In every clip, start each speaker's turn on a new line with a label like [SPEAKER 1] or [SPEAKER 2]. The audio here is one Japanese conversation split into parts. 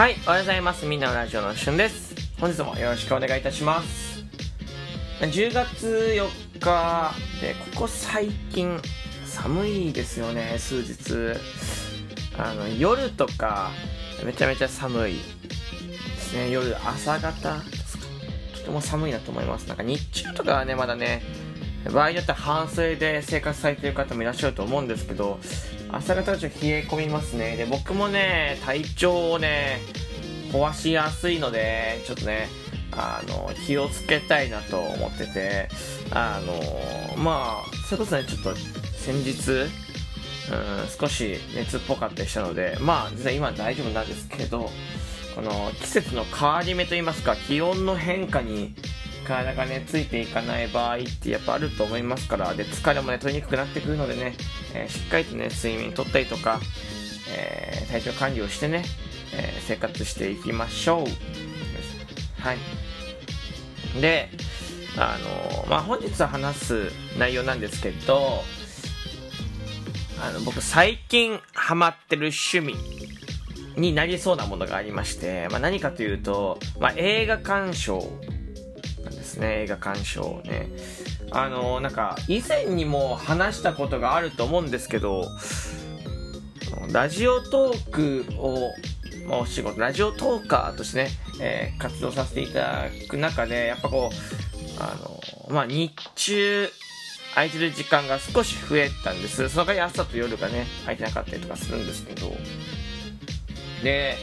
[SPEAKER 1] はい、おはようございます。みんなのラジオのしゅんです。本日もよろしくお願いいたします。10月4日で、ここ最近寒いですよね、数日。あの、夜とか、めちゃめちゃ寒いですね。夜、朝方ですか。とても寒いなと思います。なんか日中とかはね、まだね、場合によっては半袖で生活されている方もいらっしゃると思うんですけど、朝方はちょっと冷え込みますね。で、僕もね、体調をね、壊しやすいので、ちょっとね、あの、気をつけたいなと思ってて、あの、まあ、それこそね、ちょっと先日、うん、少し熱っぽかったりしたので、まあ、実は今大丈夫なんですけど、この季節の変わり目といいますか、気温の変化に体がね、ついていかない場合ってやっぱあると思いますから、で、疲れもね、取りにくくなってくるのでね、えーしっかりとね、睡眠とったりとか、えー体調管理をしてね、えー生活していきましょう。はい。で、あのまあ、本日話す内容なんですけど、あの、僕最近ハマってる趣味になりそうなものがありまして、まあ、何かというと、まあ、映画鑑賞ですね、映画鑑賞ね。あの、なんか、以前にも話したことがあると思うんですけど、ラジオトークを、お仕事、ラジオトーカーとしてね、えー活動させていただく中で、やっぱこう、あの、まあ、日中、空いてる時間が少し増えたんです。その代わり朝と夜がね、空いてなかったりとかするんですけど、で、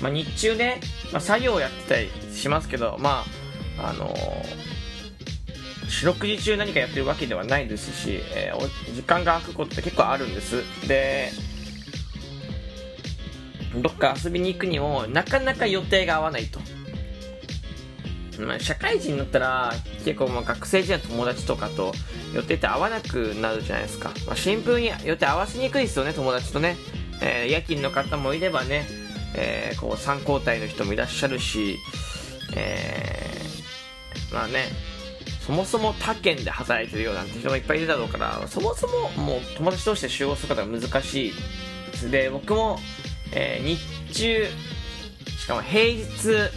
[SPEAKER 1] まあ、日中ね、まあ、作業をやってたりしますけど、まあ、あの四六時中何かやってるわけではないですし、えー時間が空くことって結構あるんです。で、どっか遊びに行くにも、なかなか予定が合わないと。まあ、社会人になったら、結構まあ学生時代の友達とかと予定って合わなくなるじゃないですか。まあ、シンプルに予定合わせにくいですよね、友達とね。えー夜勤の方もいればね、えーこう3交代の人もいらっしゃるし、えーまあね、そもそも他県で働いてるようなんて人もいっぱいいるだろうから、そもそももう友達同士で集合することが難しいです。で、僕も、えー日中、しかも平日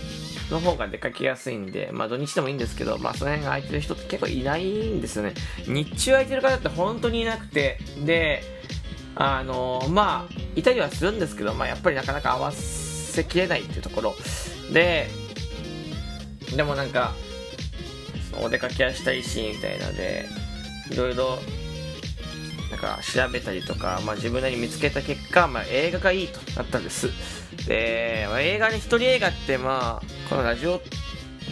[SPEAKER 1] の方が出かけやすいんで、まあ土日でもいいんですけど、まあその辺が空いてる人って結構いないんですよね。日中空いてる方って本当にいなくて、で、あのまあ、いたりはするんですけど、まあやっぱりなかなか合わせきれないっていうところ。で、でもなんか、お出かけはしたいし、みたいなので、いろいろ、なんか調べたりとか、まあ自分なりに見つけた結果、まあ映画がいいとなったんです。で、まあ、映画ね、一人映画ってまあ、このラジオ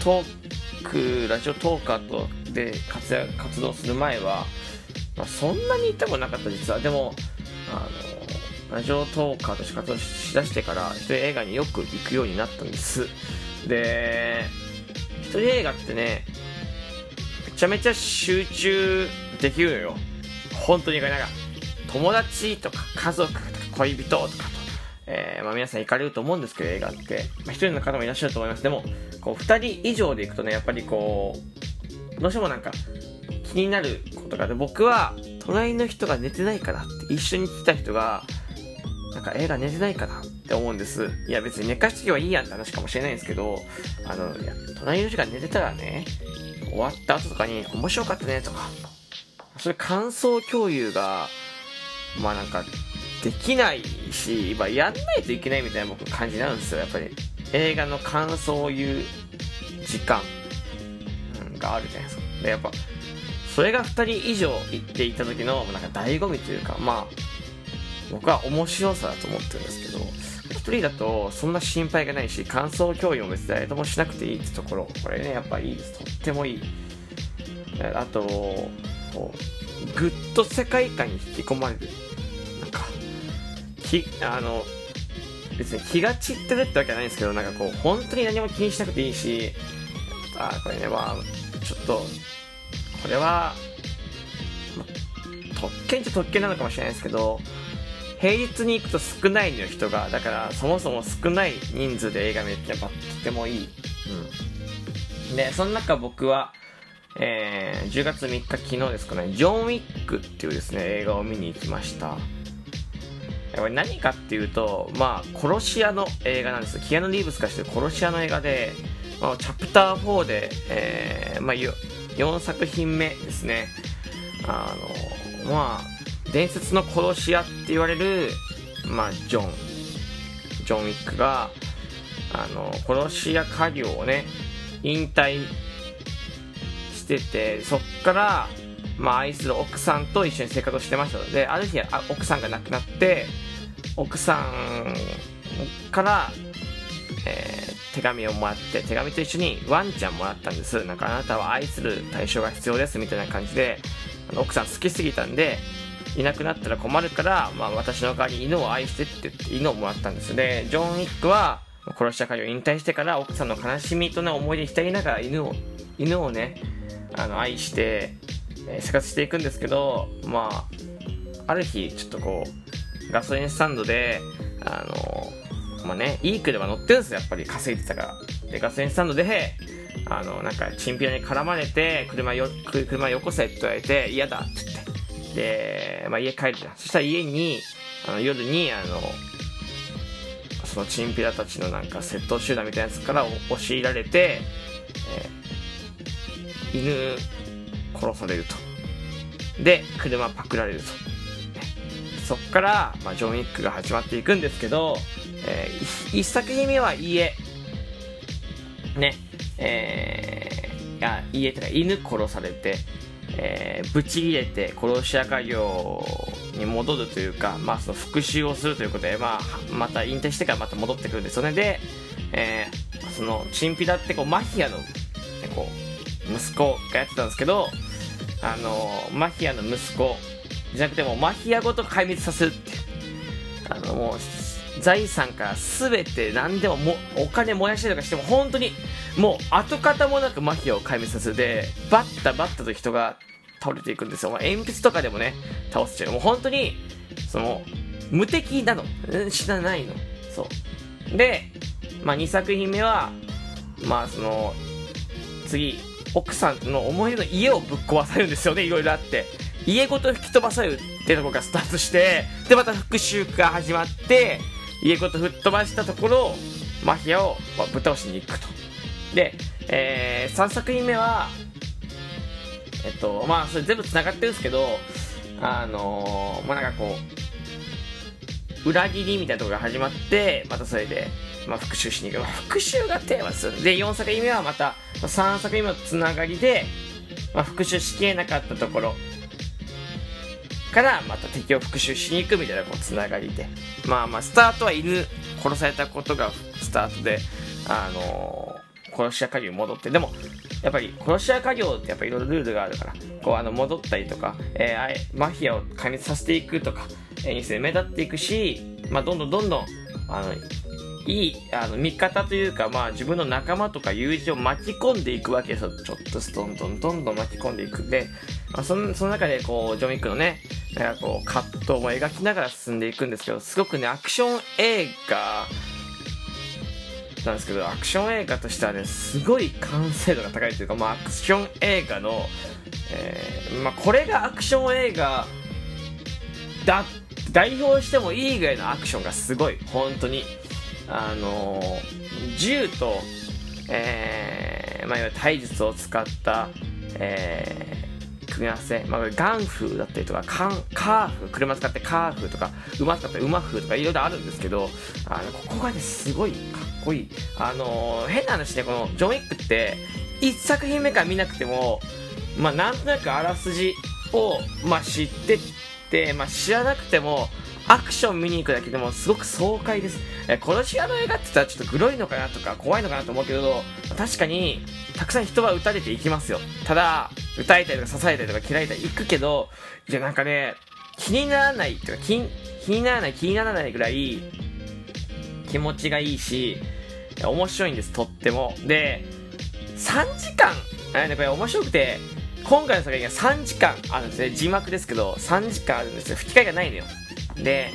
[SPEAKER 1] トーク、ラジオトーカーとで活躍活動する前は、まあそんなに行ったことなかった実は。でも、あの、ラジオトーカーとして活動しだしてから、一人映画によく行くようになったんです。で、一人映画ってね、ちゃめちゃ集中できるのよ。本当になんか、友達とか家族とか恋人とかと、えーまあ皆さん行かれると思うんですけど、映画って。まあ一人の方もいらっしゃると思います。でも、こう二人以上で行くとね、やっぱりこう、どうしてもなんか気になることがあって、僕は隣の人が寝てないからって一緒に来た人が、なんか映画寝てないかなって思うんです。いや別に寝かしとけばいいやんって話かもしれないんですけど、あの、いや、隣の人が寝てたらね、終わった後とかに面白かったねとか、そういう感想共有が、まあなんか、できないし、まあやんないといけないみたいな僕感じになるんですよ。やっぱり映画の感想を言う時間、があるじゃないですか。で、やっぱ、それが2人以上行っていた時の、なんか醍醐味というか、まあ、僕は面白さだと思ってるんですけど、一人だとそんな心配がないし、感想共有も別に誰ともしなくていいってところ、これね、やっぱいいです。とってもいい。あと、こう、ぐっと世界観に引き込まれる。なんか、き、あの、別に気が散ってるってわけじゃないんですけど、なんかこう、本当に何も気にしなくていいし、あ、これね、まあ、ちょっと、これは、特権っちゃ特権なのかもしれないですけど、平日に行くと少ないのよ、人が。だから、そもそも少ない人数で映画見るってやっぱとてもいい。うん。で、その中僕は、えー、10月3日昨日ですかね、ジョン・ウィックっていうですね、映画を見に行きました。これ何かっていうと、まあ、殺し屋の映画なんですキアヌ・リーブスがしてる殺し屋の映画で、まあ、チャプター4で、えーまあ、4作品目ですね。あの、まあ、伝説の殺し屋って言われる、まあ、ジョン、ジョン・ウィックが、あの、殺し屋家業をね、引退してて、そっから、まあ、愛する奥さんと一緒に生活をしてましたので、ある日、あ奥さんが亡くなって、奥さんから、えー、手紙をもらって、手紙と一緒にワンちゃんもらったんです。なんかあなたは愛する対象が必要ですみたいな感じで、奥さん好きすぎたんで、いなくなったら困るから、まあ、私の代わりに犬を愛してって言って犬をもらったんですでジョン・ウィックは殺した家を引退してから奥さんの悲しみとね思い出浸りながら犬を犬をねあの愛して、え、生活していくんですけどまあある日ちょっとこうガソリンスタンドであのまあねいい車乗ってるんですよ。やっぱり稼いでたから。でガソリンスタンドであのなんかチンピラに絡まれて車よ車よこせって言われて嫌だって言って。で、まあ、家帰るじゃん。そしたら家にあの夜にあのそのチンピラたちのなんか窃盗集団みたいなやつから押し入られて、えー、犬殺されると。で車パクられると、そっから、まあ、ジョン・ウィックが始まっていくんですけど、えー、一作品目は家。ね。えー、いや家ってか犬殺されて。えー、ブチ切れて殺し屋家業に戻るというか、まあ、その復讐をするということで、まあ、また引退してからまた戻ってくるんですよね。で、えー、そのチンピラってこうマフィアの、こう息子がやってたんですけどあのマフィアの息子じゃなくてもマフィアごと壊滅させるってあのもう財産から全て何でももお金燃やしたりとかしても本当にもう跡形もなくマフィアを壊滅させてバッタバッタと人が倒れていくんですよ、まあ、鉛筆とかでもね倒すちゃう。もう本当にその無敵なの。死なないの。そう。で、まあ、2作品目はまあその次奥さんの思い出の家をぶっ壊されるんですよね。いろいろあって。家ごと吹き飛ばされるってとこがスタートしてでまた復讐が始まって家ごと吹っ飛ばしたところマフィアをぶっ倒しに行くと。で、えー、3作品目は、えっと、まあ、それ全部繋がってるんですけど、あのー、まあ、なんかこう、裏切りみたいなところが始まって、またそれで、まあ、復讐しに行く。まあ、復讐がテーマですよで、4作品目はまた、3作品目のつながりで、まあ、復讐しきれなかったところ。からまた敵を復讐しに行くみたいなこうつながりで。まあまあスタートは犬殺されたことがスタートであの殺し屋家業戻ってでもやっぱり殺し屋家業ってやっぱいろいろルールがあるからこうあの戻ったりとか、えー、マフィアを壊滅させていくとか、えー、に目立っていくし、まあ、どんどんどんどんあのいいあの味方というか、まあ、自分の仲間とか友人を巻き込んでいくわけですよ。ちょっとどんどんどんどん巻き込んでいく。んで、まあ、そのその中でこうジョン・ウィックのねなんかこう葛藤も描きながら進んでいくんですけどすごくねアクション映画なんですけどアクション映画としてはねすごい完成度が高いというか、まあ、アクション映画の、えー、まあ、これがアクション映画だ代表してもいいぐらいのアクションがすごい本当に。あのー、銃と、えーまあ、いわゆる体術を使った、え組み合わせ、まあ、ガンフーだったりとかカンカーフ車使ってカーフーとか馬使って馬風とかいろいろあるんですけどあのここがねすごいこいいあのー、変な話ねこのジョン・ウィックって1作品目から見なくてもまあなんとなくあらすじを、まあ、知ってって、まあ、知らなくてもアクション見に行くだけでもすごく爽快です。え殺し屋の映画って言ったらちょっとグロいのかなとか怖いのかなと思うけど、確かにたくさん人は撃たれていきますよ。ただ、撃たれたりとか刺されたりとか切られたり行くけど、いやなんかね、気にならないっていうか気、気にならない気にならないぐらい気持ちがいいし、面白いんです、とっても。で、3時間、あね、これ面白くて、今回の作品が3時間あるんですね。字幕ですけど、3時間あるんですよ。吹き替えがないのよ。で、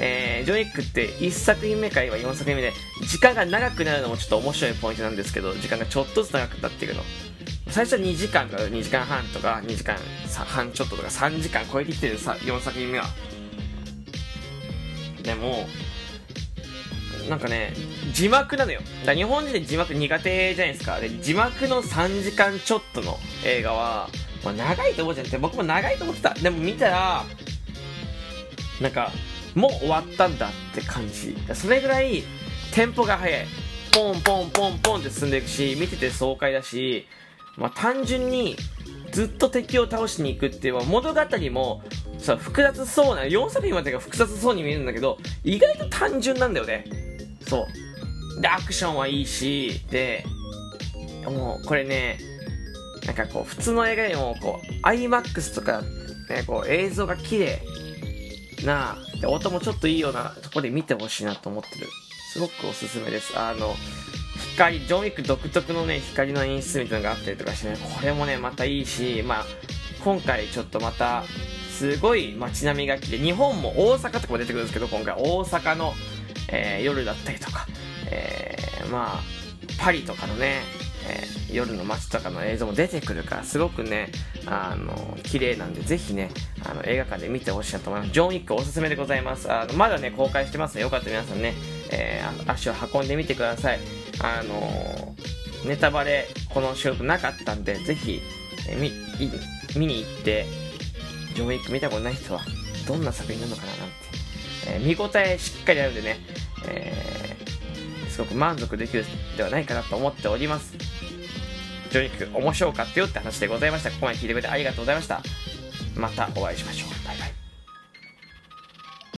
[SPEAKER 1] えー、ジョニックって1作品目か今4作品目で時間が長くなるのもちょっと面白いポイントなんですけど時間がちょっとずつ長くなっていくの最初は2時間か2時間半とか2時間半ちょっととか3時間超えてきてる4作品目はでもなんかね字幕なのよ。だ日本人で字幕苦手じゃないですか。で字幕の3時間ちょっとの映画は、まあ、長いと思うじゃんって僕も長いと思ってた。でも見たらなんかもう終わったんだって感じ。それぐらいテンポが速い。ポンポンポンポンって進んでいくし見てて爽快だし、まあ、単純にずっと敵を倒しに行くっていう物語もさ複雑そうな4作品までが複雑そうに見えるんだけど意外と単純なんだよね。そう。でアクションはいいしでもうこれねなんかこう普通の映画よりもこう iMAX とか、ね、こう映像が綺麗なで音もちょっといいようなとこで見てほしいなと思ってる。すごくおすすめです。あの光ジョン・ウィック独特のね光の演出みたいなのがあったりとかしてねこれもねまたいいしまあ今回ちょっとまたすごい街並みが来て日本も大阪とかも出てくるんですけど今回大阪の、えー、夜だったりとか、えー、まあパリとかのね、えー、夜の街とかの映像も出てくるからすごくねあの綺麗なんでぜひねあの映画館で見てほしいなと思います。ジョン・ウィックおすすめでございます。あのまだね公開してますのでよかったら皆さんね、えー、足を運んでみてください。あのネタバレこの収録なかったんでぜひ、えー、見見に行ってジョン・ウィック見たことない人はどんな作品なのかななん、えー、見応えしっかりあるんでね、えー、すごく満足できるではないかなと思っております。ジョニ・ック面白かったよって話でございました。ここまで聞いてくれてありがとうございました。またお会いしましょう。